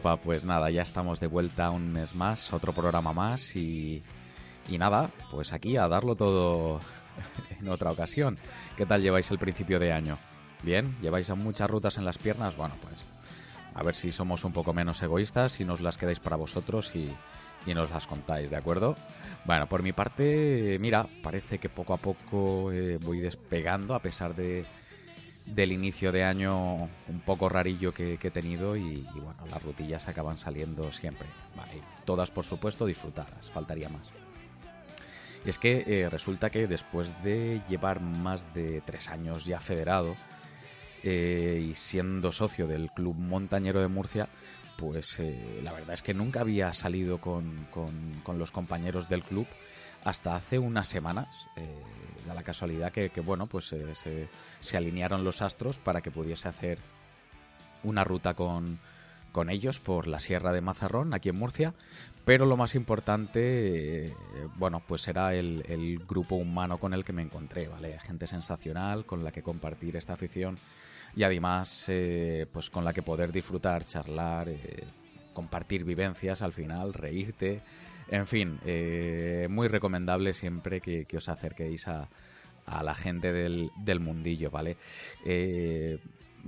Pues nada, ya estamos de vuelta un mes más, otro programa más y, y nada, pues aquí a darlo todo en otra ocasión. ¿Qué tal lleváis el principio de año? ¿Bien? ¿Lleváis muchas rutas en las piernas? Bueno, pues a ver si somos un poco menos egoístas y nos las quedáis para vosotros y, y nos las contáis, ¿de acuerdo? Bueno, por mi parte, mira, parece que poco a poco eh, voy despegando a pesar de del inicio de año un poco rarillo que, he tenido y, bueno, las rutillas acaban saliendo siempre. Vale, todas por supuesto disfrutadas, faltaría más. Y es que eh, resulta que después de llevar más de tres años ya federado eh, y siendo socio del Club Montañero de Murcia, pues eh, la verdad es que nunca había salido con, con los compañeros del club hasta hace unas semanas. Eh, da la casualidad que, bueno, pues eh, se, se, alinearon los astros para que pudiese hacer una ruta con, con, ellos por la Sierra de Mazarrón, aquí en Murcia. Pero lo más importante, eh, bueno, pues era el, el, grupo humano con el que me encontré, ¿vale? Gente sensacional con la que compartir esta afición y además, pues con la que poder disfrutar, charlar, compartir vivencias al final, reírte en fin, eh, muy recomendable siempre que, os acerquéis a, la gente del, mundillo, ¿vale? Eh,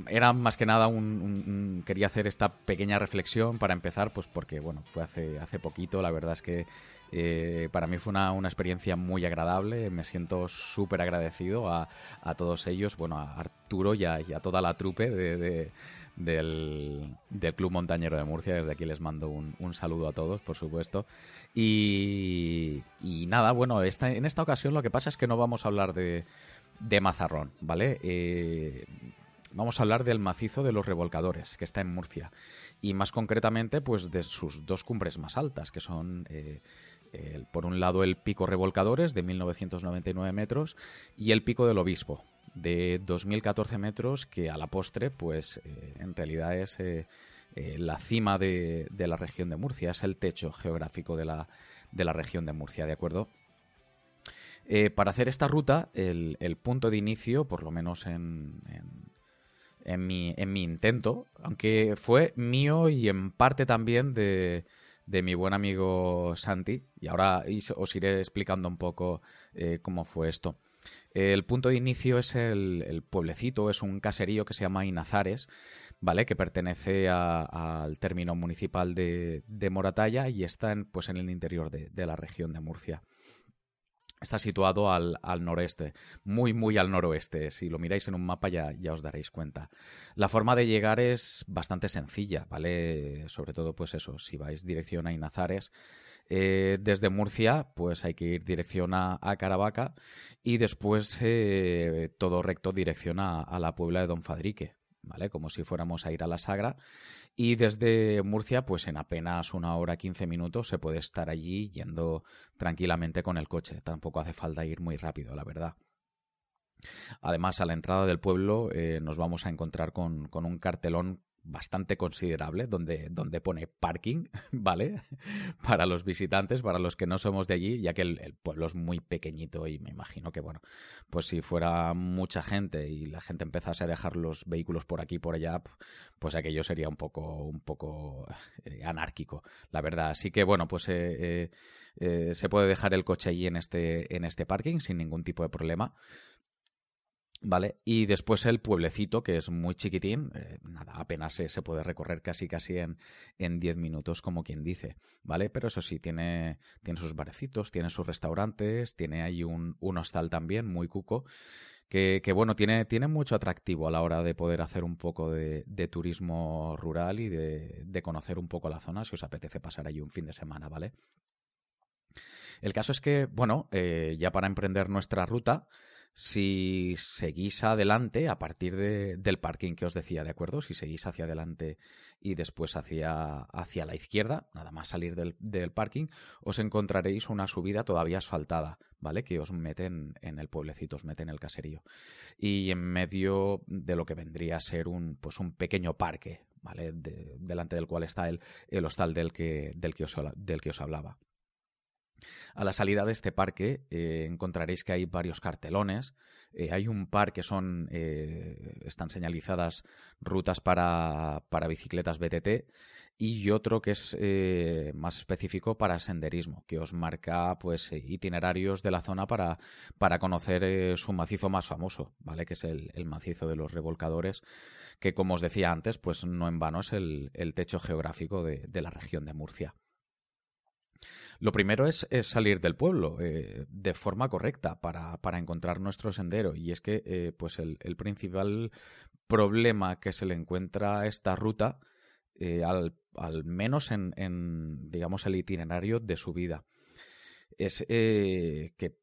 era más que nada un, quería hacer esta pequeña reflexión para empezar pues porque bueno fue hace hace poquito la verdad es que eh, para mí fue una, experiencia muy agradable me siento súper agradecido a, todos ellos bueno a Arturo y a, toda la trupe de del, Club Montañero de Murcia. Desde aquí les mando un, saludo a todos, por supuesto. Y, nada, bueno, esta, en esta ocasión lo que pasa es que no vamos a hablar de, de Mazarrón, ¿vale? Eh, vamos a hablar del macizo de los revolcadores, que está en Murcia. Y más concretamente, pues de sus dos cumbres más altas, que son... Eh, por un lado el pico revolcadores de 1999 metros y el pico del obispo de 2014 metros que a la postre, pues eh, en realidad es eh, eh, la cima de, la región de Murcia, es el techo geográfico de la, de la región de Murcia, ¿de acuerdo? para hacer esta ruta, el, punto de inicio, por lo menos en, en, mi, en mi intento, aunque fue mío y en parte también de, de mi buen amigo Santi, y ahora os iré explicando un poco cómo fue esto. El punto de inicio es el, pueblecito, es un caserío que se llama Inazares, ¿vale? Que pertenece al término municipal de, Moratalla y está en, pues, en el interior de, la región de Murcia. Está situado al, noreste, muy, muy al noroeste. Si lo miráis en un mapa ya, ya os daréis cuenta. La forma de llegar es bastante sencilla, ¿vale? Sobre todo, pues eso, si vais dirección a Inazares, eh, desde Murcia, pues hay que ir dirección a, Caravaca y después eh, todo recto dirección a, la Puebla de Don Fadrique, ¿vale? Como si fuéramos a ir a la Sagra. Y desde Murcia, pues en apenas una hora, quince minutos, se puede estar allí yendo tranquilamente con el coche. Tampoco hace falta ir muy rápido, la verdad. Además, a la entrada del pueblo eh, nos vamos a encontrar con, con un cartelón bastante considerable donde, donde pone parking, ¿vale? para los visitantes, para los que no somos de allí, ya que el, pueblo es muy pequeñito y me imagino que, bueno, pues si fuera mucha gente y la gente empezase a dejar los vehículos por aquí y por allá, pues aquello sería un poco, un poco eh, anárquico, la verdad. Así que, bueno, pues eh, eh, se puede dejar el coche allí en este, en este parking sin ningún tipo de problema. ¿Vale? Y después el pueblecito, que es muy chiquitín, eh, nada, apenas se, se, puede recorrer casi casi en, en 10 minutos, como quien dice, ¿vale? Pero eso sí, tiene, tiene sus barecitos, tiene sus restaurantes, tiene ahí un, un hostal también, muy cuco, que, que, bueno, tiene, tiene mucho atractivo a la hora de poder hacer un poco de, de turismo rural y de, de, conocer un poco la zona, si os apetece pasar allí un fin de semana, ¿vale? El caso es que, bueno, eh, ya para emprender nuestra ruta, Si seguís adelante, a partir del parking que os decía, ¿de acuerdo? Si seguís hacia adelante y después hacia, hacia la izquierda, nada más salir del, parking, os encontraréis una subida todavía asfaltada, ¿vale? Que os meten en el pueblecito, os meten en el caserío. Y en medio de lo que vendría a ser un, pues un pequeño parque, ¿vale? delante del cual está el, el hostal del que, del, del que os hablaba. A la salida de este parque eh, encontraréis que hay varios cartelones. Eh, hay un par que son eh, están señalizadas rutas para, bicicletas BTT y otro que es más específico para senderismo, que os marca pues itinerarios de la zona para, para conocer su macizo más famoso, ¿vale? Que es el, macizo de los revolcadores, que como os decía antes, pues no en vano es el, techo geográfico de la región de Murcia. Lo primero es, salir del pueblo eh, de forma correcta para, encontrar nuestro sendero. Y es que eh, pues el, principal problema que se le encuentra a esta ruta, eh, al, menos en, digamos, el itinerario de su vida, es que,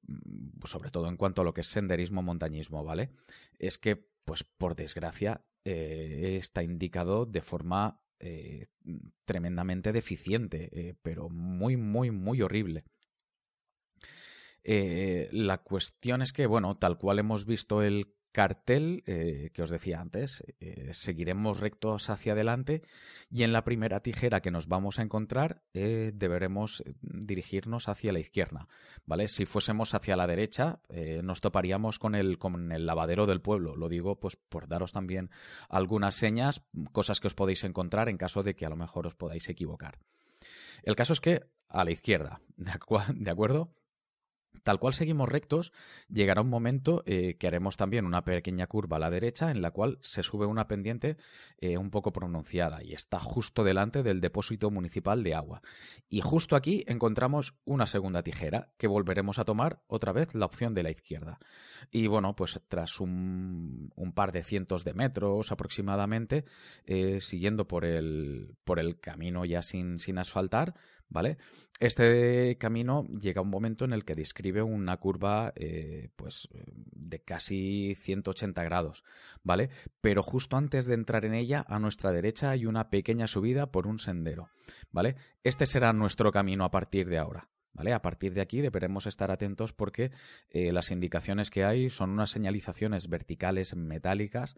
sobre todo en cuanto a lo que es senderismo, montañismo, ¿vale? Es que, pues por desgracia, está indicado de forma eh, tremendamente deficiente, eh, pero muy, muy, muy horrible. Eh, la cuestión es que, bueno, tal cual hemos visto el cartel eh, que os decía antes. Eh, seguiremos rectos hacia adelante y en la primera tijera que nos vamos a encontrar eh, deberemos dirigirnos hacia la izquierda. ¿vale? Si fuésemos hacia la derecha nos toparíamos con el, con el lavadero del pueblo. Lo digo pues por daros también algunas señas, cosas que os podéis encontrar en caso de que a lo mejor os podáis equivocar. El caso es que a la izquierda, ¿de acuerdo? Tal cual seguimos rectos, llegará un momento eh, que haremos también una pequeña curva a la derecha en la cual se sube una pendiente eh, un poco pronunciada y está justo delante del depósito municipal de agua. Y justo aquí encontramos una segunda tijera que volveremos a tomar otra vez la opción de la izquierda. Y bueno, pues tras un, par de cientos de metros aproximadamente, eh, siguiendo por el, por el camino ya sin, sin asfaltar, ¿vale? Este camino llega a un momento en el que describe una curva eh, pues de casi 180 grados, ¿vale? Pero justo antes de entrar en ella, a nuestra derecha hay una pequeña subida por un sendero, ¿vale? Este será nuestro camino a partir de ahora. ¿Vale? A partir de aquí deberemos estar atentos porque eh, las indicaciones que hay son unas señalizaciones verticales metálicas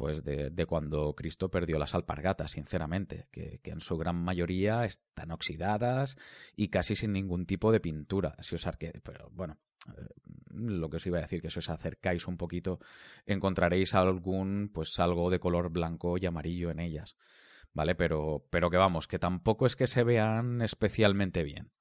pues de, cuando Cristo perdió las alpargatas, sinceramente, que, en su gran mayoría están oxidadas y casi sin ningún tipo de pintura. Si os pero bueno, eh, lo que os iba a decir, que si os acercáis un poquito, encontraréis algún, pues algo de color blanco y amarillo en ellas. ¿Vale? Pero, pero que vamos, que tampoco es que se vean especialmente bien.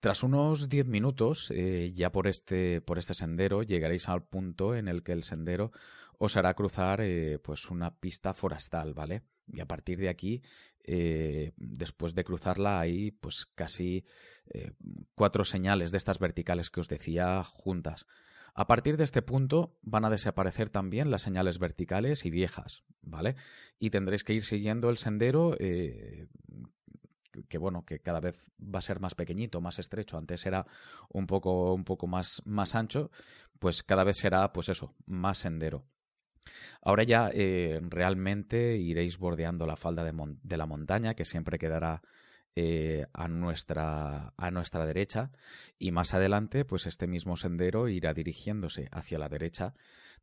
Tras unos 10 minutos, eh, ya por este, por este sendero, llegaréis al punto en el que el sendero os hará cruzar eh, pues una pista forestal, ¿vale? Y a partir de aquí, eh, después de cruzarla, hay pues casi eh, cuatro señales de estas verticales que os decía juntas. A partir de este punto van a desaparecer también las señales verticales y viejas, ¿vale? Y tendréis que ir siguiendo el sendero que bueno, que cada vez va a ser más pequeñito, más estrecho. Antes era un poco, un poco más, más ancho, pues cada vez será, pues eso, más sendero. Ahora ya eh, realmente iréis bordeando la falda de, la montaña, que siempre quedará eh, a, nuestra, a nuestra derecha, y más adelante, pues este mismo sendero irá dirigiéndose hacia la derecha,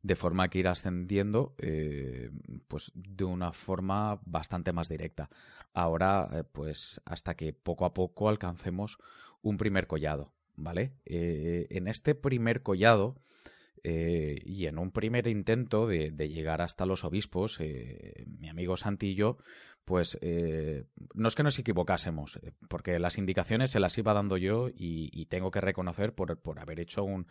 de forma que irá ascendiendo eh, pues de una forma bastante más directa. Ahora, pues hasta que poco a poco alcancemos un primer collado. ¿Vale? en este primer collado eh, y en un primer intento de, llegar hasta los obispos, eh, mi amigo Santi y yo, pues eh, no es que nos equivocásemos, porque las indicaciones se las iba dando yo y, tengo que reconocer por, haber hecho un,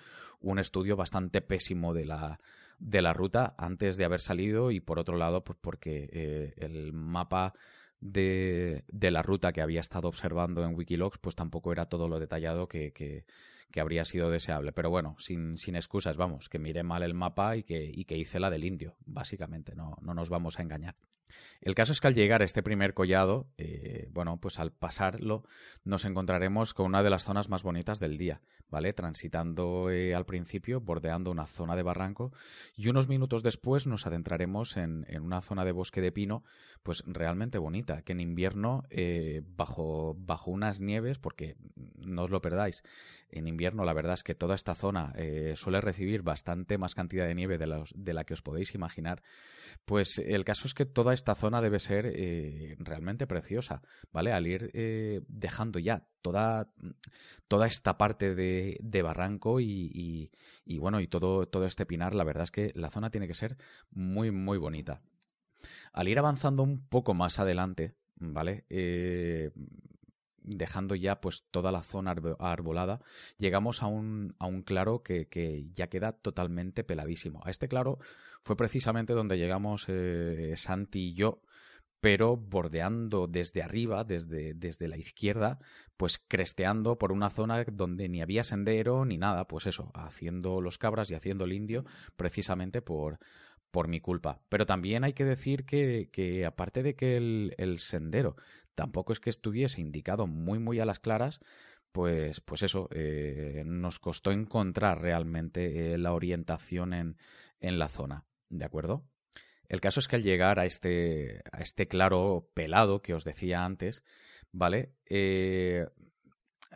estudio bastante pésimo de la, de la ruta antes de haber salido y por otro lado, pues porque el mapa de, de, la ruta que había estado observando en Wikilogs, pues tampoco era todo lo detallado que, que, que habría sido deseable. Pero bueno, sin, sin excusas, vamos, que miré mal el mapa y que, y que hice la del indio, básicamente, no, no nos vamos a engañar. El caso es que al llegar a este primer collado, eh, bueno, pues al pasarlo nos encontraremos con una de las zonas más bonitas del día, ¿vale? Transitando eh, al principio, bordeando una zona de barranco y unos minutos después nos adentraremos en, una zona de bosque de pino, pues realmente bonita, que en invierno, eh, bajo, bajo unas nieves, porque no os lo perdáis, en invierno la verdad es que toda esta zona suele recibir bastante más cantidad de nieve de, de la que os podéis imaginar, pues el caso es que toda esta zona debe ser eh, realmente preciosa, ¿vale? Al ir eh, dejando ya toda, toda esta parte de, barranco y, bueno, y todo, todo este pinar, la verdad es que la zona tiene que ser muy, muy bonita. Al ir avanzando un poco más adelante, ¿vale? Eh, dejando ya pues toda la zona arbolada, llegamos a un, a un claro que, ya queda totalmente peladísimo. A este claro fue precisamente donde llegamos eh, Santi y yo, pero bordeando desde arriba, desde, desde la izquierda, pues cresteando por una zona donde ni había sendero ni nada, pues eso, haciendo los cabras y haciendo el indio, precisamente por, por mi culpa. Pero también hay que decir que, que aparte de que el, sendero tampoco es que estuviese indicado muy, muy a las claras, pues, pues eso, eh, nos costó encontrar realmente eh, la orientación en, en la zona. ¿De acuerdo? El caso es que al llegar a este, a este claro pelado que os decía antes, ¿vale? Eh,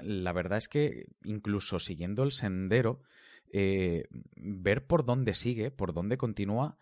la verdad es que incluso siguiendo el sendero, ver por dónde sigue, por dónde continúa,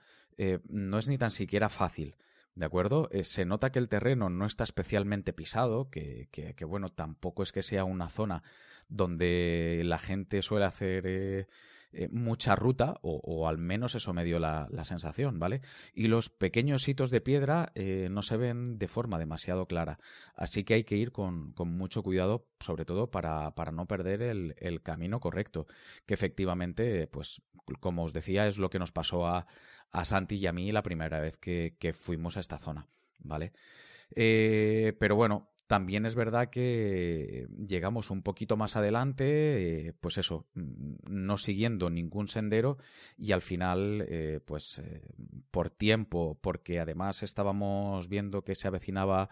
no es ni tan siquiera fácil. ¿De acuerdo? Eh, se nota que el terreno no está especialmente pisado, que, bueno, tampoco es que sea una zona donde la gente suele hacer eh, eh, mucha ruta, o, al menos eso me dio la, sensación, ¿vale? Y los pequeños hitos de piedra no se ven de forma demasiado clara, así que hay que ir con, mucho cuidado, sobre todo para, para no perder el, el, camino correcto, que efectivamente, pues, como os decía, es lo que nos pasó a a Santi y a mí la primera vez que, fuimos a esta zona, ¿vale? Eh, pero bueno, también es verdad que llegamos un poquito más adelante, eh, pues eso, no siguiendo ningún sendero y al final, eh, pues por tiempo, porque además estábamos viendo que se avecinaba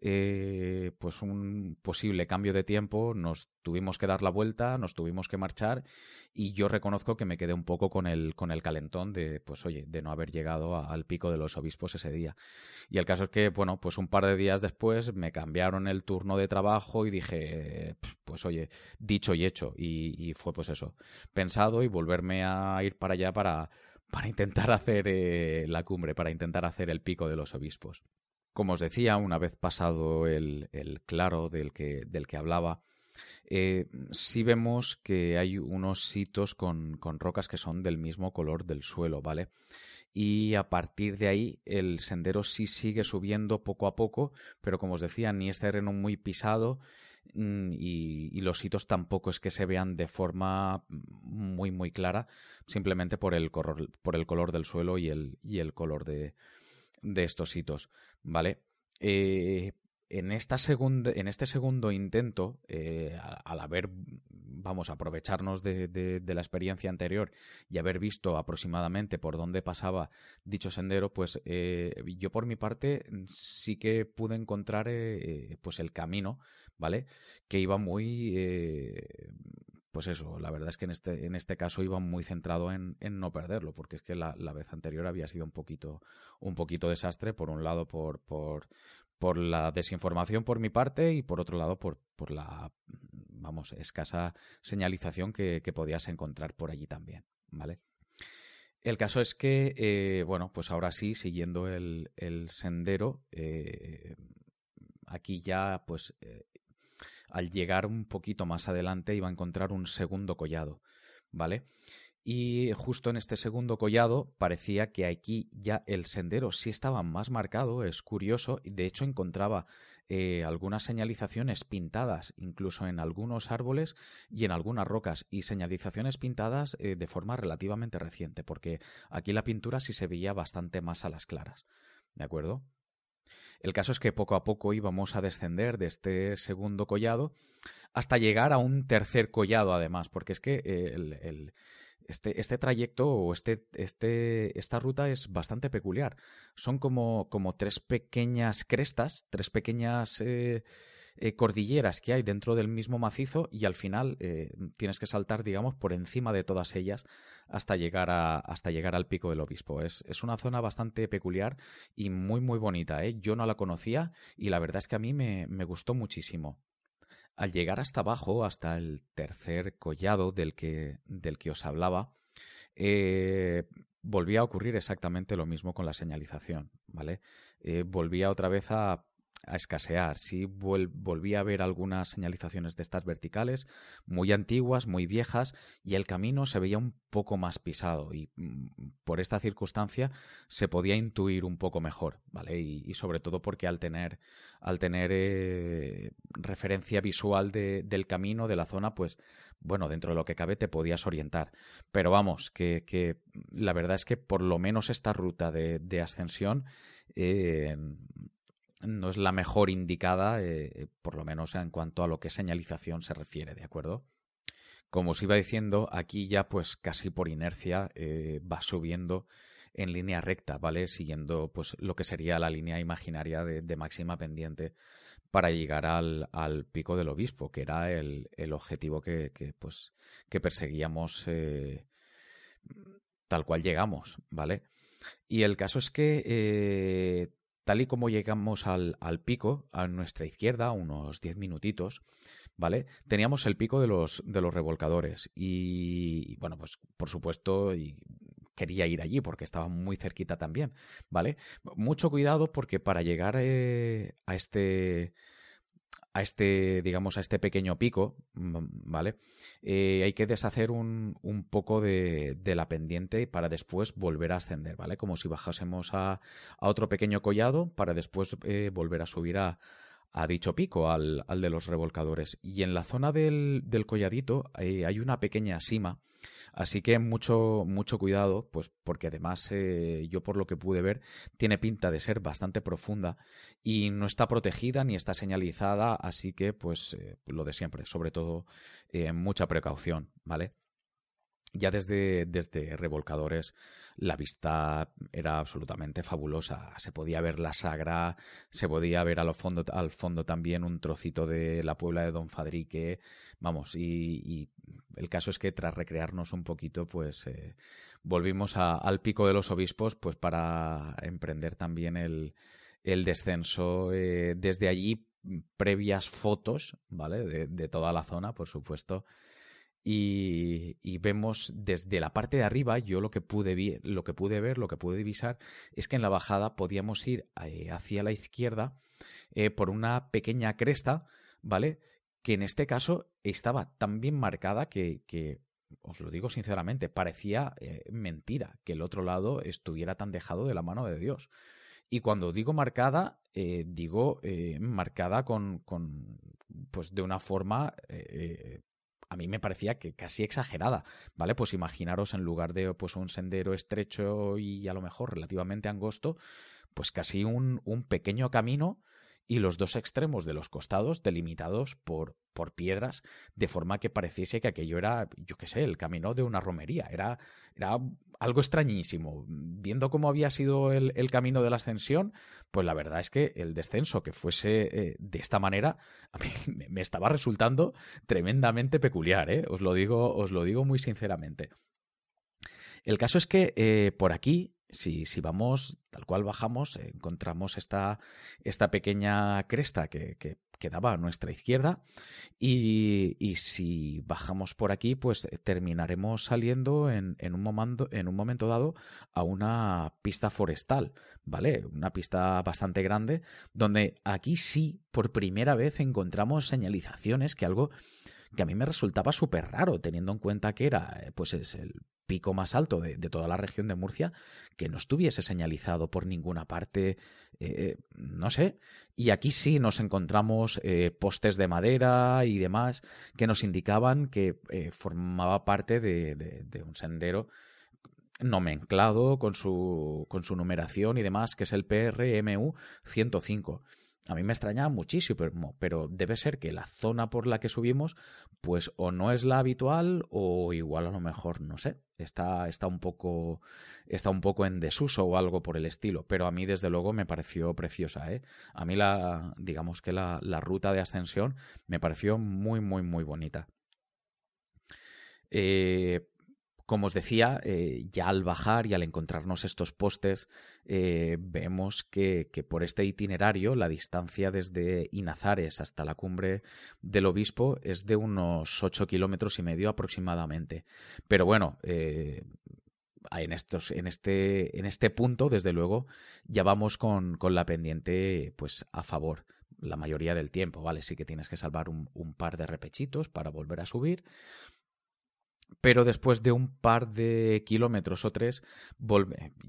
eh, pues un posible cambio de tiempo, nos tuvimos que dar la vuelta, nos tuvimos que marchar y yo reconozco que me quedé un poco con el, con el calentón de, pues oye, de no haber llegado al pico de los obispos ese día. Y el caso es que, bueno, pues un par de días después me cambiaron el turno de trabajo y dije, pues oye, dicho y hecho. Y, fue pues eso, pensado y volverme a ir para allá para, para intentar hacer eh, la cumbre, para intentar hacer el pico de los obispos. Como os decía, una vez pasado el, claro del que, hablaba, eh, sí vemos que hay unos sitios con, rocas que son del mismo color del suelo, ¿vale? Y a partir de ahí el sendero sí sigue subiendo poco a poco, pero como os decía, ni es terreno muy pisado mm, y, los sitios tampoco es que se vean de forma muy muy clara, simplemente por el, por el color del suelo y el, y el color de, de estos hitos, ¿vale? Eh, en, esta segunda, en este segundo intento, eh, al, haber, vamos, aprovecharnos de, la experiencia anterior y haber visto aproximadamente por dónde pasaba dicho sendero, pues eh, yo por mi parte sí que pude encontrar pues el camino, ¿vale? Que iba muy pues eso, la verdad es que en este, en este caso iba muy centrado en, no perderlo, porque es que la, vez anterior había sido un poquito, un poquito desastre, por un lado por, por, por la desinformación por mi parte y por otro lado por, por la, vamos, escasa señalización que, podías encontrar por allí también, ¿vale? El caso es que, eh, bueno, pues ahora sí, siguiendo el, sendero, eh, aquí ya pues eh, al llegar un poquito más adelante iba a encontrar un segundo collado, ¿vale? Y justo en este segundo collado parecía que aquí ya el sendero sí estaba más marcado, es curioso, de hecho encontraba eh, algunas señalizaciones pintadas, incluso en algunos árboles y en algunas rocas, y señalizaciones pintadas eh, de forma relativamente reciente, porque aquí la pintura sí se veía bastante más a las claras. ¿De acuerdo? El caso es que poco a poco íbamos a descender de este segundo collado hasta llegar a un tercer collado, además, porque es que eh, este, este trayecto o este, este, esta ruta es bastante peculiar. Son como, como tres pequeñas crestas, tres pequeñas eh, eh, cordilleras que hay dentro del mismo macizo y al final eh, tienes que saltar, digamos, por encima de todas ellas hasta llegar, a, hasta llegar al pico del obispo. Es, es una zona bastante peculiar y muy, muy bonita. ¿eh? Yo no la conocía y la verdad es que a mí me, me gustó muchísimo. Al llegar hasta abajo, hasta el tercer collado del que, del que os hablaba, eh, volvía a ocurrir exactamente lo mismo con la señalización, ¿vale? Eh, volvía otra vez a a escasear. Sí volví a ver algunas señalizaciones de estas verticales, muy antiguas, muy viejas, y el camino se veía un poco más pisado. Y mm, por esta circunstancia se podía intuir un poco mejor, ¿vale? Y, sobre todo porque al tener, al tener eh, referencia visual del camino, de la zona, pues bueno, dentro de lo que cabe te podías orientar. Pero vamos, que, que la verdad es que por lo menos esta ruta de, de ascensión eh, no es la mejor indicada, eh, por lo menos en cuanto a lo que señalización se refiere, ¿de acuerdo? Como os iba diciendo, aquí ya pues casi por inercia eh, va subiendo en línea recta, ¿vale? Siguiendo pues lo que sería la línea imaginaria de, máxima pendiente para llegar al, pico del obispo, que era el, objetivo que, pues, que perseguíamos eh, tal cual llegamos, ¿vale? Y el caso es que Tal y como llegamos al, pico, a nuestra izquierda, unos 10 minutitos, ¿vale? Teníamos el pico de los, de los revolcadores. Y, bueno, pues por supuesto, quería ir allí porque estaba muy cerquita también, ¿vale? Mucho cuidado porque para llegar eh, a este a este, digamos, a este pequeño pico, mm, ¿vale? Eh, hay que deshacer un, un poco de, la pendiente para después volver a ascender, ¿vale? Como si bajásemos a, a otro pequeño collado para después eh, volver a subir a, a dicho pico, al, al, de los revolcadores. Y en la zona del, del colladito eh, hay una pequeña sima Así que mucho, mucho cuidado, pues porque además eh, yo por lo que pude ver tiene pinta de ser bastante profunda y no está protegida ni está señalizada, así que pues eh, lo de siempre, sobre todo mucha precaución, ¿vale? Ya desde, desde revolcadores la vista era absolutamente fabulosa. Se podía ver la Sagra, se podía ver al fondo, al fondo también un trocito de la Puebla de Don Fadrique. Vamos, y, el caso es que tras recrearnos un poquito, pues eh, volvimos al pico de los obispos, pues para emprender también el, el descenso. Eh, desde allí, previas fotos, ¿vale? De, de toda la zona, por supuesto y, vemos desde la parte de arriba, yo lo que pude, lo que pude ver, lo que pude divisar, es que en la bajada podíamos ir eh, hacia la izquierda eh, por una pequeña cresta, ¿vale? Que en este caso estaba tan bien marcada que, os lo digo sinceramente, parecía eh, mentira que el otro lado estuviera tan dejado de la mano de Dios. Y cuando digo marcada, digo marcada con, con, pues de una forma a mí me parecía que casi exagerada, ¿vale? Pues imaginaros en lugar de pues un sendero estrecho y a lo mejor relativamente angosto, pues casi un, un pequeño camino y los dos extremos de los costados delimitados por, por piedras, de forma que pareciese que aquello era, yo qué sé, el camino de una romería. Era, era algo extrañísimo. Viendo cómo había sido el, el, camino de la ascensión, pues la verdad es que el descenso que fuese eh, de esta manera, me, estaba resultando tremendamente peculiar, ¿eh? Os lo digo, os lo digo muy sinceramente. El caso es que eh, por aquí si, vamos tal cual bajamos, encontramos esta, esta pequeña cresta que, que, quedaba a nuestra izquierda y, y, si bajamos por aquí, pues eh, terminaremos saliendo en, en, un momento, en un momento dado a una pista forestal, ¿vale? Una pista bastante grande, donde aquí sí, por primera vez, encontramos señalizaciones que algo que a mí me resultaba súper raro, teniendo en cuenta que era, eh, pues es el pico más alto de, toda la región de Murcia, que no estuviese señalizado por ninguna parte, eh, no sé. Y aquí sí nos encontramos eh, postes de madera y demás que nos indicaban que eh, formaba parte de, un sendero nomenclado con su, con su numeración y demás, que es el PRMU 105. A mí me extrañaba muchísimo, pero, debe ser que la zona por la que subimos, pues o no es la habitual o igual a lo mejor, no sé, está, está, un, poco, está un poco en desuso o algo por el estilo. Pero a mí, desde luego, me pareció preciosa. ¿eh? A mí, la, digamos que la, la ruta de ascensión me pareció muy, muy, muy bonita. Eh, como os decía, eh, ya al bajar y al encontrarnos estos postes, eh, vemos que, por este itinerario la distancia desde Inazares hasta la cumbre del obispo es de unos 8 kilómetros y medio aproximadamente. Pero bueno, eh, en, estos, en, este, en este punto, desde luego, ya vamos con, la pendiente pues, a favor la mayoría del tiempo, ¿vale? Sí que tienes que salvar un, un par de repechitos para volver a subir pero después de un par de kilómetros o tres,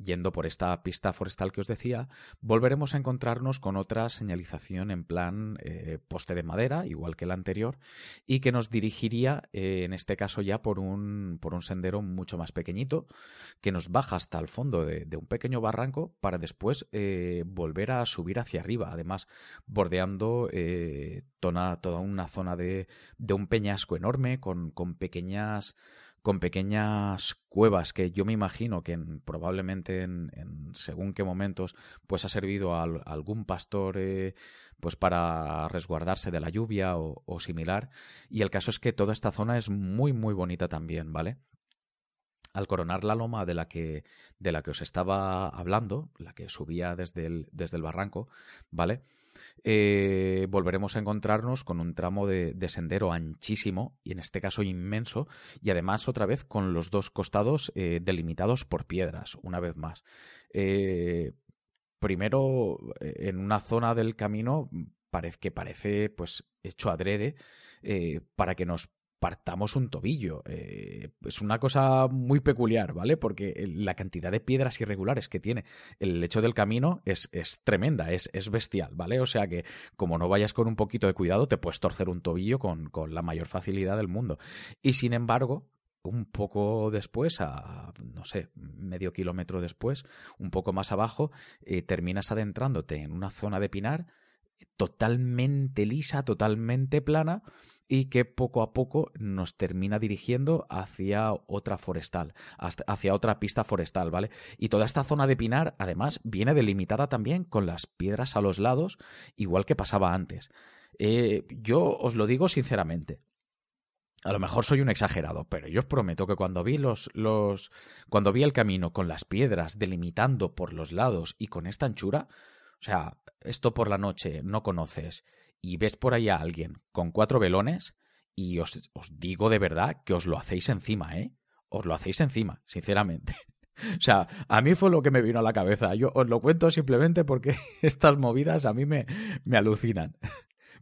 yendo por esta pista forestal que os decía, volveremos a encontrarnos con otra señalización en plan eh, poste de madera, igual que la anterior, y que nos dirigiría, eh, en este caso ya por un, por un sendero mucho más pequeñito, que nos baja hasta el fondo de, un pequeño barranco para después eh, volver a subir hacia arriba, además bordeando toda una zona de, de un peñasco enorme con, con pequeñas con pequeñas cuevas que yo me imagino que probablemente en, según qué momentos pues ha servido a, algún pastor eh, pues para resguardarse de la lluvia o, o, similar. Y el caso es que toda esta zona es muy muy bonita también vale al coronar la loma de la que de la que os estaba hablando la que subía desde el, desde el barranco vale eh, volveremos a encontrarnos con un tramo de, sendero anchísimo y en este caso inmenso y además otra vez con los dos costados eh, delimitados por piedras, una vez más. Eh, primero, en una zona del camino parece que parece pues hecho adrede para que nos partamos un tobillo. Eh, es una cosa muy peculiar, ¿vale? Porque la cantidad de piedras irregulares que tiene el lecho del camino es, es tremenda, es, es, bestial, ¿vale? O sea que como no vayas con un poquito de cuidado, te puedes torcer un tobillo con, con la mayor facilidad del mundo. Y sin embargo, un poco después, a no sé, medio kilómetro después, un poco más abajo, eh, terminas adentrándote en una zona de pinar totalmente lisa, totalmente plana, y que poco a poco nos termina dirigiendo hacia otra forestal, hacia otra pista forestal, ¿vale? Y toda esta zona de pinar, además, viene delimitada también con las piedras a los lados, igual que pasaba antes. Eh, yo os lo digo sinceramente. A lo mejor soy un exagerado, pero yo os prometo que cuando vi los, los. cuando vi el camino con las piedras delimitando por los lados y con esta anchura, o sea, esto por la noche no conoces y ves por ahí a alguien con cuatro velones y os, digo de verdad que os lo hacéis encima, ¿eh? Os lo hacéis encima, sinceramente. O sea, a mí fue lo que me vino a la cabeza. Yo os lo cuento simplemente porque estas movidas a mí me, me alucinan.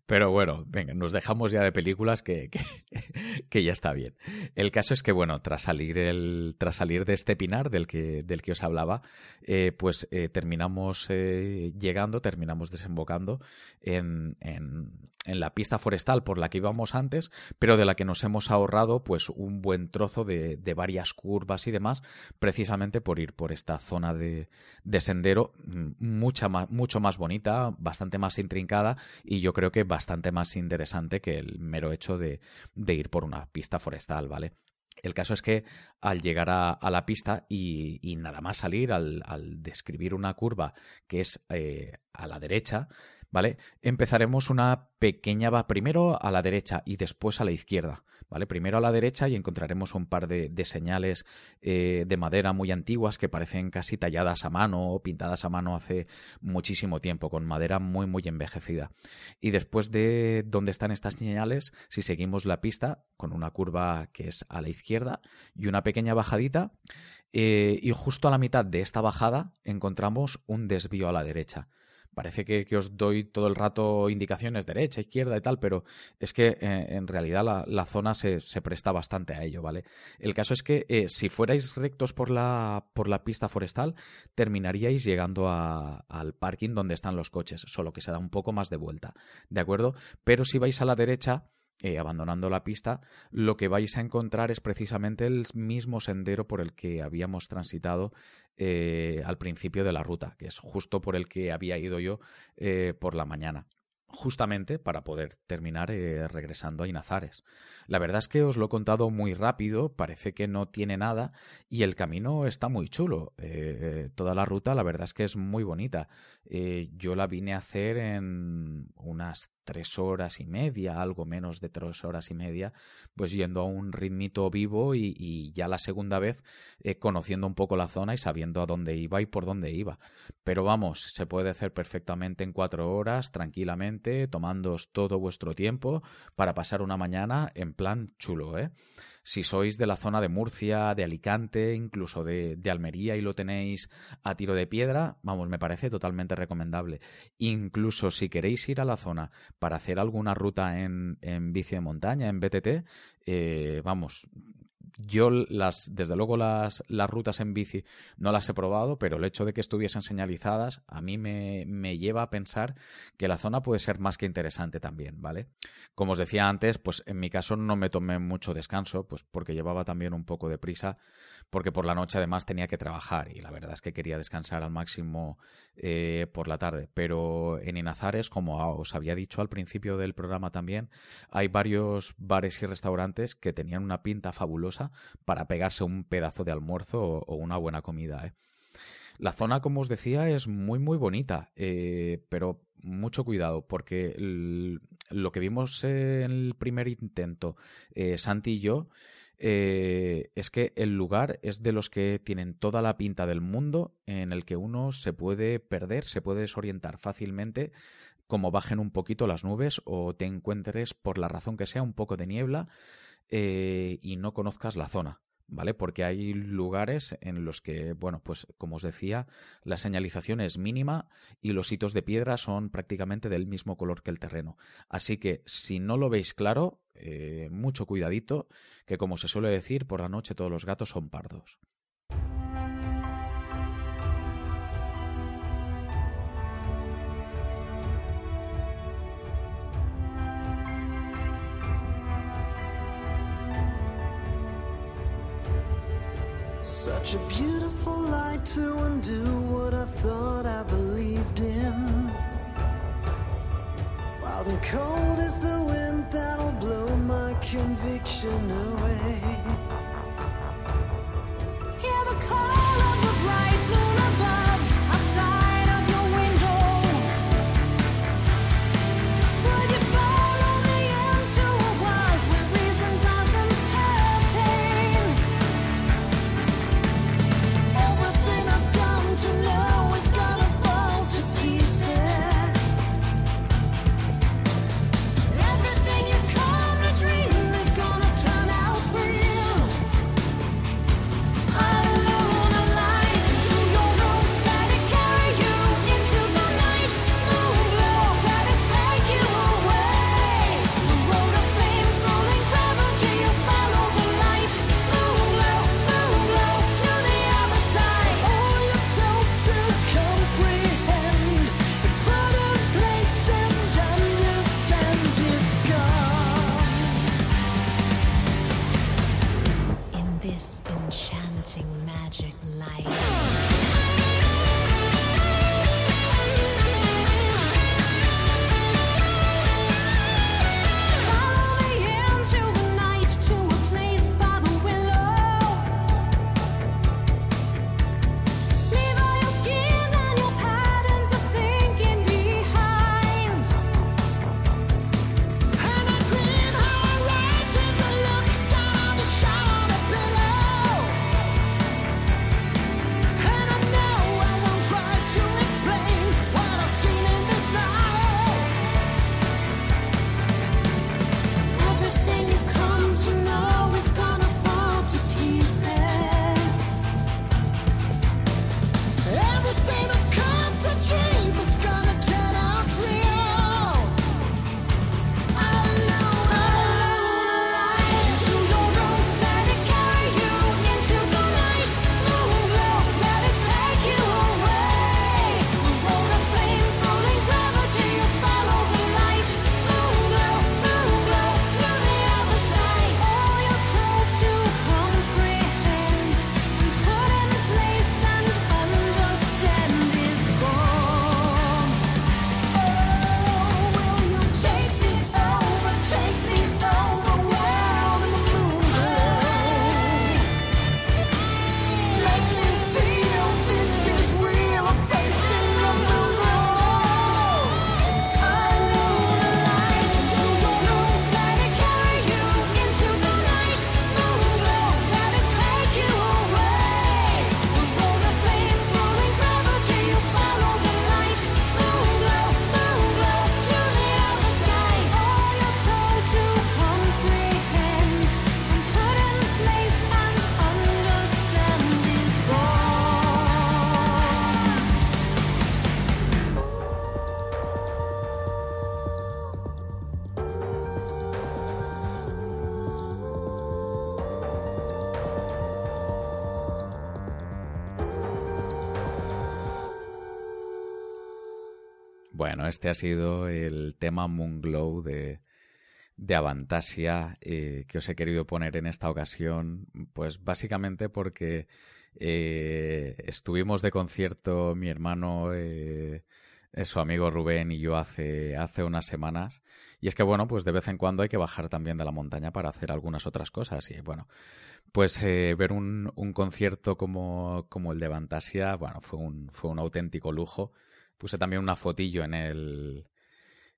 Pero bueno, venga, nos dejamos ya de películas que, que, ya está bien. El caso es que, bueno, tras salir, el, tras salir de este pinar del que, del que os hablaba, eh, pues eh, terminamos eh, llegando, terminamos desembocando en, en, en, la pista forestal por la que íbamos antes, pero de la que nos hemos ahorrado pues un buen trozo de, varias curvas y demás, precisamente por ir por esta zona de, de sendero mm, mucha más, mucho más bonita, bastante más intrincada y yo creo que bastante más interesante que el mero hecho de, ir por una pista forestal, ¿vale? El caso es que al llegar a, la pista y, nada más salir, al, describir una curva que es eh, a la derecha, Empezaremos una pequeña va primero a la derecha y después a la izquierda. ¿vale? Primero a la derecha y encontraremos un par de, señales eh, de madera muy antiguas que parecen casi talladas a mano o pintadas a mano hace muchísimo tiempo, con madera muy, muy envejecida. Y después de donde están estas señales, si seguimos la pista, con una curva que es a la izquierda y una pequeña bajadita, eh, y justo a la mitad de esta bajada encontramos un desvío a la derecha parece que, os doy todo el rato indicaciones derecha, izquierda y tal, pero es que eh, en realidad la, zona se, presta bastante a ello, ¿vale? El caso es que eh, si fuerais rectos por la, por la pista forestal, terminaríais llegando al parking donde están los coches, solo que se da un poco más de vuelta, ¿de acuerdo? Pero si vais a la derecha, eh, abandonando la pista, lo que vais a encontrar es precisamente el mismo sendero por el que habíamos transitado eh, al principio de la ruta, que es justo por el que había ido yo eh, por la mañana justamente para poder terminar regresando a Inazares. La verdad es que os lo he contado muy rápido, parece que no tiene nada y el camino está muy chulo. Toda la ruta la verdad es que es muy bonita. Yo la vine a hacer en unas tres horas y media, algo menos de tres horas y media, pues yendo a un ritmito vivo y, ya la segunda vez conociendo un poco la zona y sabiendo a dónde iba y por dónde iba. Pero vamos, se puede hacer perfectamente en cuatro horas, tranquilamente tomándoos todo vuestro tiempo para pasar una mañana en plan chulo, ¿eh? Si sois de la zona de Murcia, de Alicante, incluso de, Almería y lo tenéis a tiro de piedra, vamos, me parece totalmente recomendable. Incluso si queréis ir a la zona para hacer alguna ruta en, en bici de montaña, en BTT, eh, vamos, yo las, desde luego las, las rutas en bici no las he probado, pero el hecho de que estuviesen señalizadas a mí me, me, lleva a pensar que la zona puede ser más que interesante también, ¿vale? Como os decía antes, pues en mi caso no me tomé mucho descanso, pues porque llevaba también un poco de prisa, porque por la noche además tenía que trabajar y la verdad es que quería descansar al máximo eh, por la tarde. Pero en Inazares, como os había dicho al principio del programa también, hay varios bares y restaurantes que tenían una pinta fabulosa para pegarse un pedazo de almuerzo o, una buena comida. ¿eh? La zona, como os decía, es muy muy bonita, eh, pero mucho cuidado porque lo que vimos en el primer intento, eh, Santi y yo, es que el lugar es de los que tienen toda la pinta del mundo en el que uno se puede perder, se puede desorientar fácilmente como bajen un poquito las nubes o te encuentres por la razón que sea un poco de niebla eh, y no conozcas la zona. ¿Vale? Porque hay lugares en los que, bueno, pues como os decía, la señalización es mínima y los hitos de piedra son prácticamente del mismo color que el terreno. Así que si no lo veis claro, eh, mucho cuidadito, que como se suele decir, por la noche todos los gatos son pardos. Such a beautiful light to undo what I thought I believed in. Wild and cold is the wind that'll blow my conviction away. Este ha sido el tema Moonglow de, de Avantasia eh, que os he querido poner en esta ocasión, pues básicamente porque eh, estuvimos de concierto mi hermano, eh, su amigo Rubén y yo hace, hace unas semanas. Y es que, bueno, pues de vez en cuando hay que bajar también de la montaña para hacer algunas otras cosas. Y bueno, pues ver un, un concierto como, como, el de Avantasia, bueno, fue un, fue un auténtico lujo. Puse también una fotillo en el,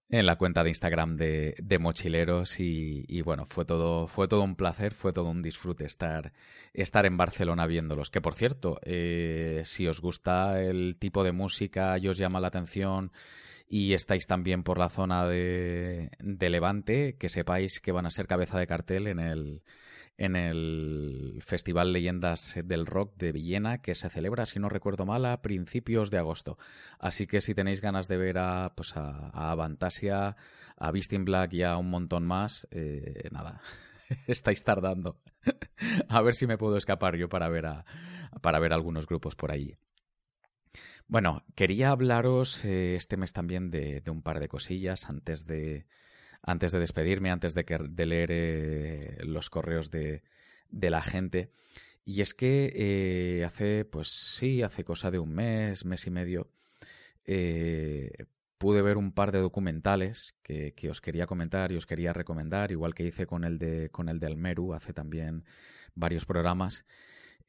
en la cuenta de Instagram de, de Mochileros y, bueno, fue todo, fue todo un placer, fue todo un disfrute estar, estar en Barcelona viéndolos. Que por cierto, eh, si os gusta el tipo de música y os llama la atención y estáis también por la zona de, de Levante, que sepáis que van a ser cabeza de cartel en el, en el Festival Leyendas del Rock de Villena, que se celebra, si no recuerdo mal, a principios de agosto. Así que si tenéis ganas de ver a, pues a, a Avantasia, a Beastin Black y a un montón más, eh, nada, estáis tardando. a ver si me puedo escapar yo para ver, a, para ver algunos grupos por allí. Bueno, quería hablaros eh, este mes también de un par de cosillas antes de, antes de despedirme, antes de, que, de leer eh, los correos de, de, la gente. Y es que eh, hace, pues sí, hace cosa de un mes, mes y medio, eh, pude ver un par de documentales que, os quería comentar y os quería recomendar, igual que hice con el de con el del Meru hace también varios programas.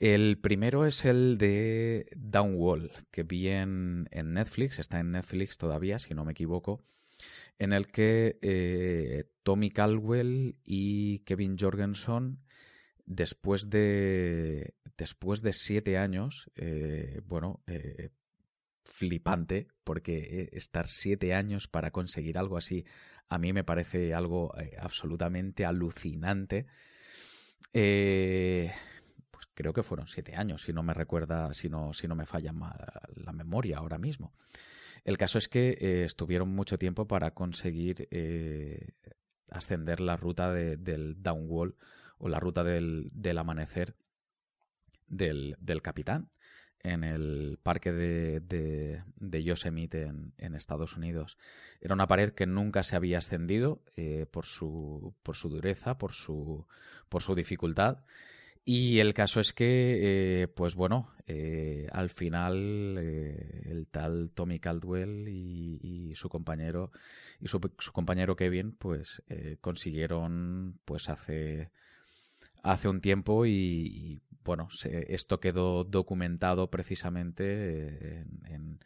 El primero es el de Downwall, que vi en Netflix, está en Netflix todavía, si no me equivoco en el que eh, Tommy Caldwell y Kevin Jorgensen, después de, después de siete años, eh, bueno, eh, flipante, porque estar siete años para conseguir algo así, a mí me parece algo absolutamente alucinante. pues creo que fueron siete años, si no me recuerda, si no, si no me falla la memoria ahora mismo. El caso es que eh, estuvieron mucho tiempo para conseguir eh, ascender la ruta de, del downwall o la ruta del, amanecer del, capitán en el parque de, de, de Yosemite en, Estados Unidos. Era una pared que nunca se había ascendido eh, por, su, por su dureza, por su, por su dificultad y el caso es que, pues bueno, eh, al final eh, el tal Tommy Caldwell y, su compañero y su, su, compañero Kevin, pues eh, consiguieron, pues hace hace un tiempo y, bueno, se, esto quedó documentado precisamente en, en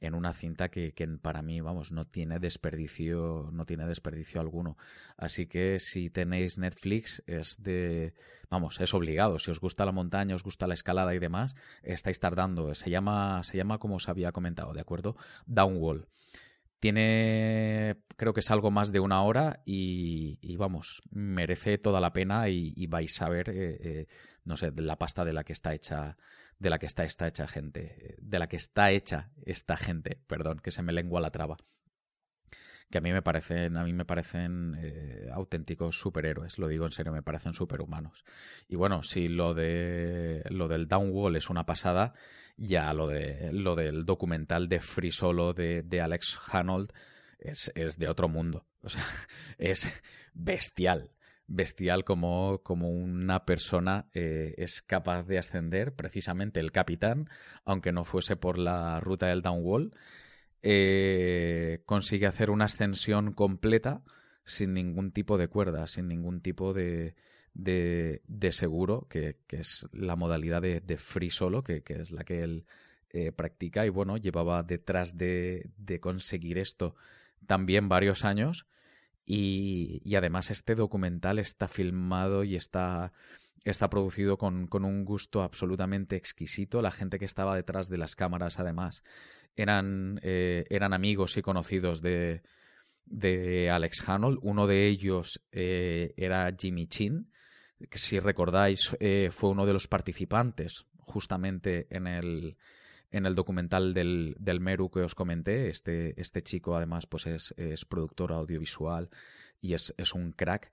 en una cinta que, que, para mí, vamos, no tiene desperdicio, no tiene desperdicio alguno. Así que si tenéis Netflix, es de, vamos, es obligado. Si os gusta la montaña, os gusta la escalada y demás, estáis tardando. Se llama, se llama como os había comentado, ¿de acuerdo? Downwall. Tiene, creo que es algo más de una hora y, y vamos, merece toda la pena y, vais a ver, eh, eh, no sé, la pasta de la que está hecha de la que está esta hecha gente, de la que está hecha esta gente, perdón, que se me lengua la traba. Que a mí me parecen, a mí me parecen eh, auténticos superhéroes, lo digo en serio, me parecen superhumanos. Y bueno, si lo de lo del Downwall es una pasada, ya lo de lo del documental de Free Solo de, de Alex Hanold es, es de otro mundo. O sea, es bestial bestial como, como una persona eh, es capaz de ascender, precisamente el capitán, aunque no fuese por la ruta del downwall, eh, consigue hacer una ascensión completa sin ningún tipo de cuerda, sin ningún tipo de, de, de seguro, que, que, es la modalidad de, free solo, que, que, es la que él eh, practica, y bueno, llevaba detrás de, de conseguir esto también varios años y, además este documental está filmado y está, está producido con, con, un gusto absolutamente exquisito. La gente que estaba detrás de las cámaras, además, eran, eh, eran amigos y conocidos de, de Alex Hanold. Uno de ellos eh, era Jimmy Chin, que si recordáis eh, fue uno de los participantes justamente en el, en el documental del, del Meru que os comenté. Este, este chico además pues es, es productor audiovisual y es, es un crack.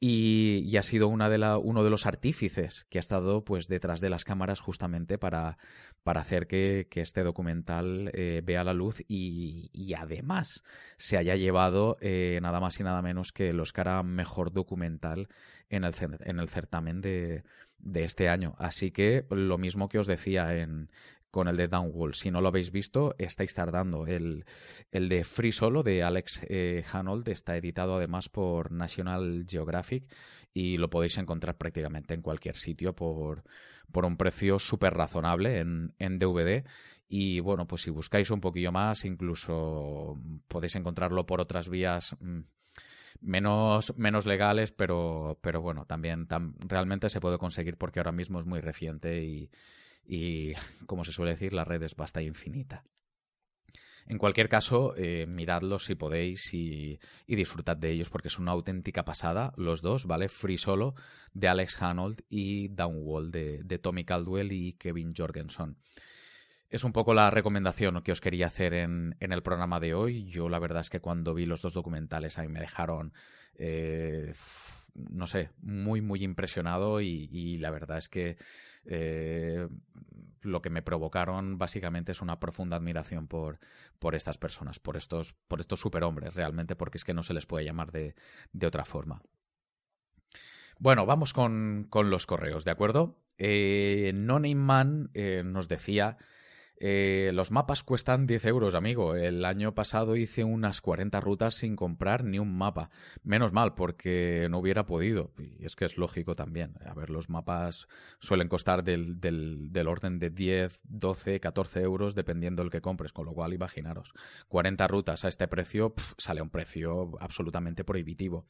y, ha sido una de la, uno de los artífices que ha estado pues detrás de las cámaras justamente para, para hacer que, este documental eh, vea la luz y, además se haya llevado eh, nada más y nada menos que el Oscar a Mejor Documental en el, en el certamen de, de este año. Así que lo mismo que os decía en, con el de Downwall. Si no lo habéis visto, estáis tardando. El, el de Free Solo de Alex eh, Hanold está editado además por National Geographic y lo podéis encontrar prácticamente en cualquier sitio por, por un precio súper razonable en, en DVD. Y bueno, pues si buscáis un poquillo más, incluso podéis encontrarlo por otras vías mm, menos, menos legales, pero, pero bueno, también realmente se puede conseguir porque ahora mismo es muy reciente y, y, como se suele decir, la red es vasta e infinita. En cualquier caso, eh, miradlos si podéis y, disfrutad de ellos porque es una auténtica pasada, los dos, ¿vale? Free Solo de Alex Hanold y Downwall de, de Tommy Caldwell y Kevin Jorgensen. Es un poco la recomendación que os quería hacer en, el programa de hoy. Yo la verdad es que cuando vi los dos documentales a mí me dejaron, eh, no sé, muy, muy impresionado y la verdad es que eh, lo que me provocaron básicamente es una profunda admiración por, por estas personas, por estos, por estos superhombres realmente, porque es que no se les puede llamar de, de otra forma. Bueno, vamos con, con, los correos, ¿de acuerdo? Eh, no eh, nos decía eh, los mapas cuestan 10 euros, amigo. El año pasado hice unas 40 rutas sin comprar ni un mapa. Menos mal, porque no hubiera podido. Y es que es lógico también. A ver, los mapas suelen costar del, del, orden de 10, 12, 14 euros, dependiendo del que compres. Con lo cual, imaginaros, 40 rutas a este precio sale un precio absolutamente prohibitivo.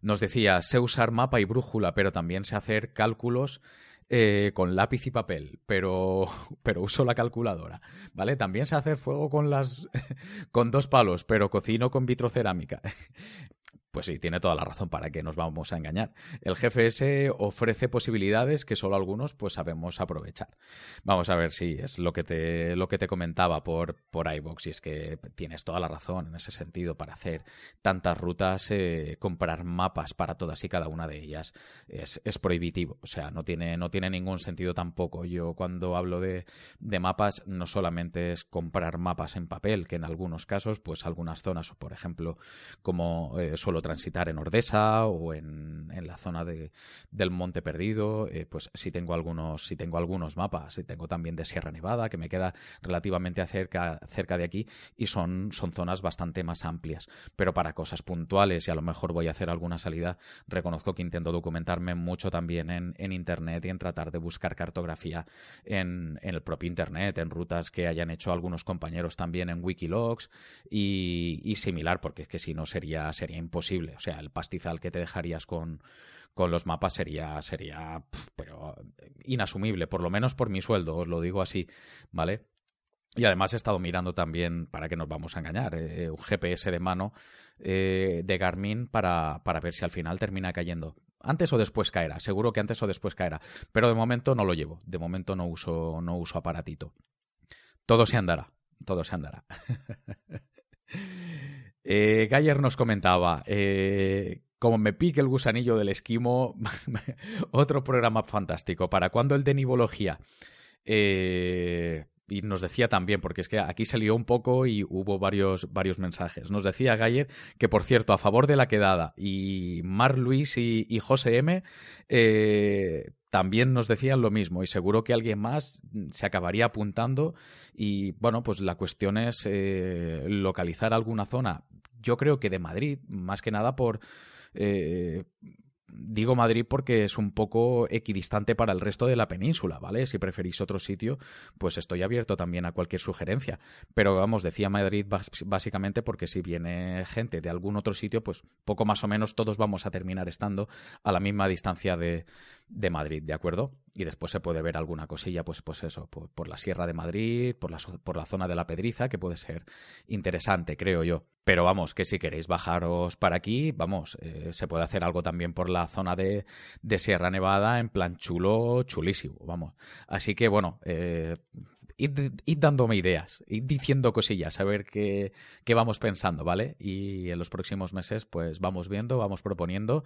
Nos decía, sé usar mapa y brújula, pero también sé hacer cálculos eh, con lápiz y papel, pero, pero uso la calculadora, ¿vale? También sé hacer fuego con las con dos palos, pero cocino con vitrocerámica. Pues sí, tiene toda la razón para que nos vamos a engañar. El GFS ofrece posibilidades que solo algunos pues sabemos aprovechar. Vamos a ver si es lo que te, lo que te comentaba por, por iVox y es que tienes toda la razón en ese sentido para hacer tantas rutas, eh, comprar mapas para todas y cada una de ellas es, es, prohibitivo. O sea, no tiene, no tiene ningún sentido tampoco. Yo cuando hablo de, de mapas no solamente es comprar mapas en papel, que en algunos casos, pues algunas zonas, por ejemplo, como eh, solo transitar en Ordesa o en, la zona de, del Monte Perdido, eh, pues si tengo algunos, si tengo algunos mapas, si tengo también de Sierra Nevada, que me queda relativamente cerca, cerca de aquí, y son, son zonas bastante más amplias. Pero para cosas puntuales, y a lo mejor voy a hacer alguna salida, reconozco que intento documentarme mucho también en, en internet y en tratar de buscar cartografía en, en el propio internet, en rutas que hayan hecho algunos compañeros también en Wikilogs y, y similar, porque es que si no sería, sería imposible o sea, el pastizal que te dejarías con, con los mapas sería, sería pero inasumible, por lo menos por mi sueldo, os lo digo así, ¿vale? Y además he estado mirando también, para que nos vamos a engañar, eh, un GPS de mano eh, de Garmin para, para ver si al final termina cayendo. Antes o después caerá, seguro que antes o después caerá, pero de momento no lo llevo, de momento no uso, no uso aparatito. Todo se andará, todo se andará. Eh, Gayer nos comentaba, eh, como me pique el gusanillo del esquimo, otro programa fantástico. ¿Para cuándo el de nivología? Eh, y nos decía también, porque es que aquí se lió un poco y hubo varios, varios mensajes. Nos decía Gayer que, por cierto, a favor de la quedada, y Mar Luis y, José M. Eh, también nos decían lo mismo y seguro que alguien más se acabaría apuntando y bueno, pues la cuestión es eh, localizar alguna zona, yo creo que de Madrid, más que nada por... Eh, digo Madrid porque es un poco equidistante para el resto de la península, ¿vale? Si preferís otro sitio, pues estoy abierto también a cualquier sugerencia. Pero vamos, decía Madrid básicamente porque si viene gente de algún otro sitio, pues poco más o menos todos vamos a terminar estando a la misma distancia de, de Madrid, ¿de acuerdo? Y después se puede ver alguna cosilla, pues, pues eso, por, la Sierra de Madrid, por la, por la zona de la Pedriza, que puede ser interesante, creo yo. Pero vamos, que si queréis bajaros para aquí, vamos, eh, se puede hacer algo también por la zona de, de Sierra Nevada, en plan chulo, chulísimo, vamos. Así que bueno, eh, id, dándome ideas, id diciendo cosillas, a ver qué, qué, vamos pensando, ¿vale? Y en los próximos meses, pues vamos viendo, vamos proponiendo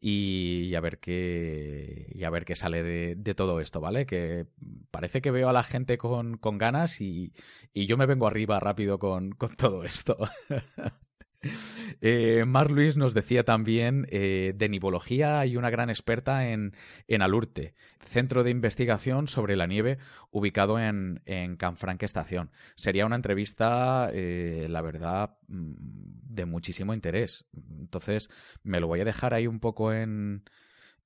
y, a ver qué y a ver qué sale de, todo esto, ¿vale? Que parece que veo a la gente con, con ganas y, y, yo me vengo arriba rápido con, con todo esto. Eh, Mar Luis nos decía también eh, de nivología y una gran experta en, en, Alurte, centro de investigación sobre la nieve ubicado en, en Canfranque Estación. Sería una entrevista, eh, la verdad, mm, de muchísimo interés. Entonces, me lo voy a dejar ahí un poco en,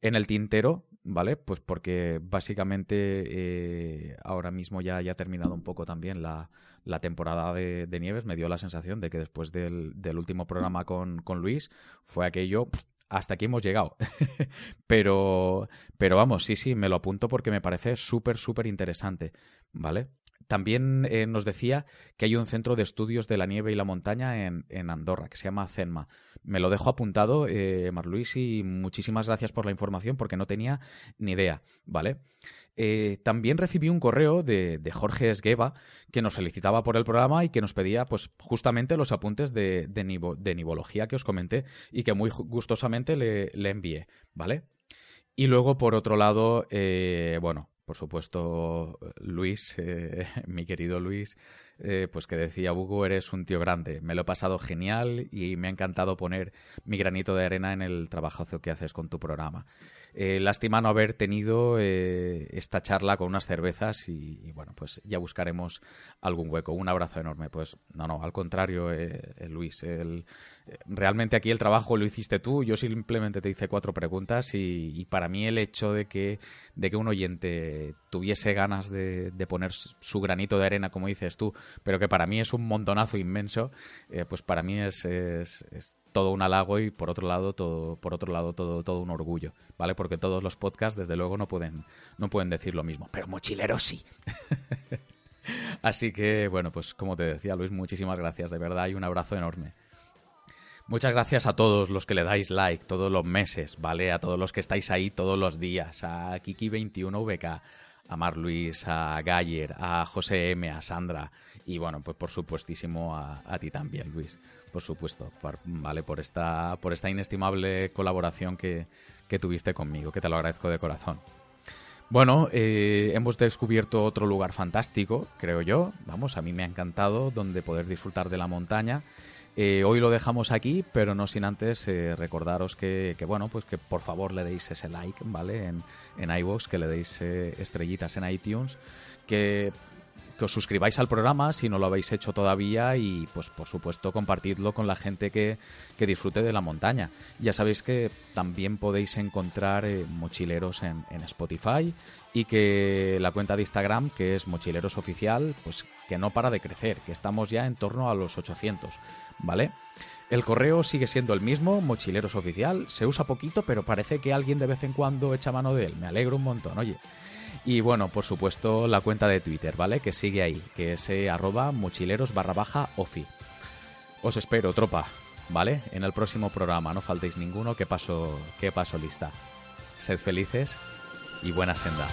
en el tintero, ¿vale? Pues porque básicamente eh, ahora mismo ya, ya ha terminado un poco también la, la temporada de, Nieves. Me dio la sensación de que después del, del último programa con, con, Luis fue aquello. hasta aquí hemos llegado. pero, pero vamos, sí, sí, me lo apunto porque me parece súper, súper interesante, ¿vale? También eh, nos decía que hay un centro de estudios de la nieve y la montaña en, en Andorra, que se llama CENMA. Me lo dejo apuntado, eh, Marluis, y muchísimas gracias por la información porque no tenía ni idea, ¿vale? Eh, también recibí un correo de, Jorge Esgueva que nos felicitaba por el programa y que nos pedía pues justamente los apuntes de, de, nivología que os comenté y que muy gustosamente le, le envié, ¿vale? Y luego, por otro lado, eh, bueno, por supuesto, Luis, eh, mi querido Luis, eh, pues que decía, Hugo, eres un tío grande. Me lo he pasado genial y me ha encantado poner mi granito de arena en el trabajazo que haces con tu programa. Eh, lástima no haber tenido eh, esta charla con unas cervezas y, bueno, pues ya buscaremos algún hueco. Un abrazo enorme. Pues no, no, al contrario, Luis. realmente aquí el trabajo lo hiciste tú. Yo simplemente te hice cuatro preguntas y, para mí el hecho de que, de que un oyente tuviese ganas de, poner su granito de arena, como dices tú, pero que para mí es un montonazo inmenso, pues para mí es, es, es todo un halago y por otro lado todo por otro lado todo todo un orgullo vale porque todos los podcasts desde luego no pueden no pueden decir lo mismo pero mochilero sí. Así que bueno pues como te decía Luis muchísimas gracias de verdad y un abrazo enorme. Muchas gracias a todos los que le dais like todos los meses, ¿vale? A todos los que estáis ahí todos los días, a Kiki21VK, a Mar Luis, a Gayer, a José M, a Sandra y bueno, pues por supuestísimo a, ti también, Luis por supuesto, vale, por esta, por esta inestimable colaboración que, tuviste conmigo, que te lo agradezco de corazón. Bueno, eh, hemos descubierto otro lugar fantástico, creo yo. Vamos, a mí me ha encantado, donde poder disfrutar de la montaña. Eh, hoy lo dejamos aquí, pero no sin antes eh, recordaros que, que, bueno, pues que por favor le deis ese like, ¿vale? En, en iVoox, que le deis estrellitas en iTunes, que que os suscribáis al programa si no lo habéis hecho todavía y pues por supuesto compartidlo con la gente que, disfrute de la montaña. Ya sabéis que también podéis encontrar eh, mochileros en, Spotify y que la cuenta de Instagram que es mochileros oficial pues que no para de crecer, que estamos ya en torno a los 800, ¿vale? El correo sigue siendo el mismo, mochileros oficial, se usa poquito pero parece que alguien de vez en cuando echa mano de él, me alegro un montón, oye. Y bueno, por supuesto, la cuenta de Twitter, ¿vale? Que sigue ahí, que es eh, arroba mochileros barra baja ofi. Os espero, tropa, ¿vale? En el próximo programa, no faltéis ninguno, que paso, que paso lista. Sed felices y buena senda.